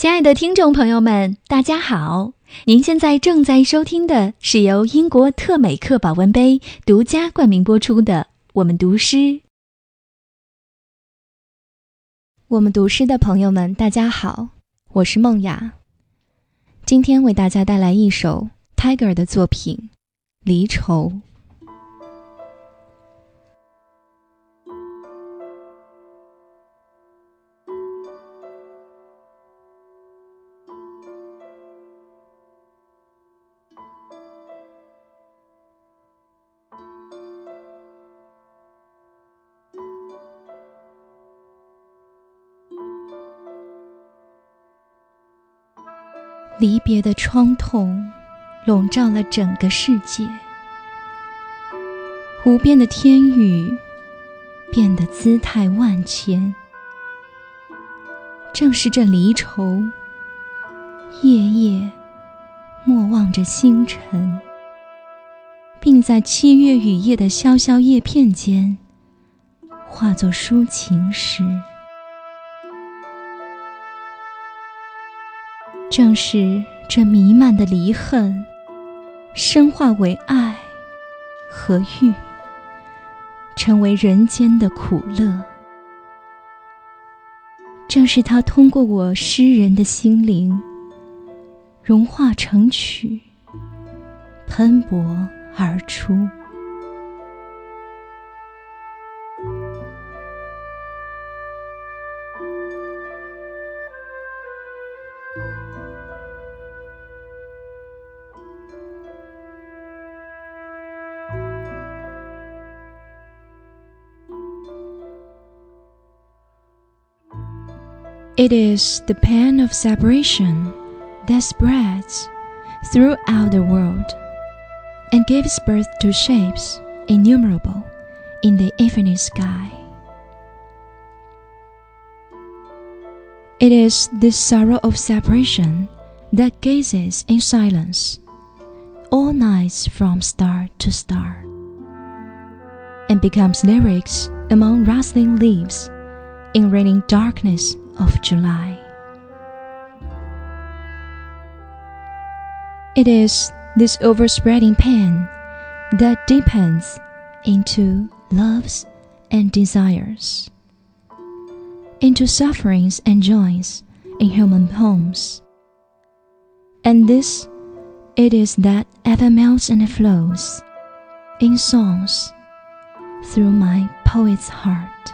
亲爱的听众朋友们，大家好！您现在正在收听的是由英国特美克保温杯独家冠名播出的《我们读诗》。我们读诗的朋友们，大家好，我是梦雅，今天为大家带来一首 Tiger 的作品《离愁》。离别的创痛，笼罩了整个世界。无边的天宇，变得姿态万千。正是这离愁，夜夜莫望着星辰，并在七月雨夜的萧萧叶片间，化作抒情诗。正是这弥漫的离恨，升化为爱和欲，成为人间的苦乐。正是它通过我诗人的心灵，融化成曲，喷薄而出。It is the pain of separation that spreads throughout the world and gives birth to shapes innumerable in the evening sky. It is this sorrow of separation that gazes in silence all nights from star to star and becomes lyrics among rustling leaves in raining darkness of July. It is this overspreading pain that deepens into loves and desires, into sufferings and joys in human homes. And this it is that ever melts and flows in songs through my poet's heart.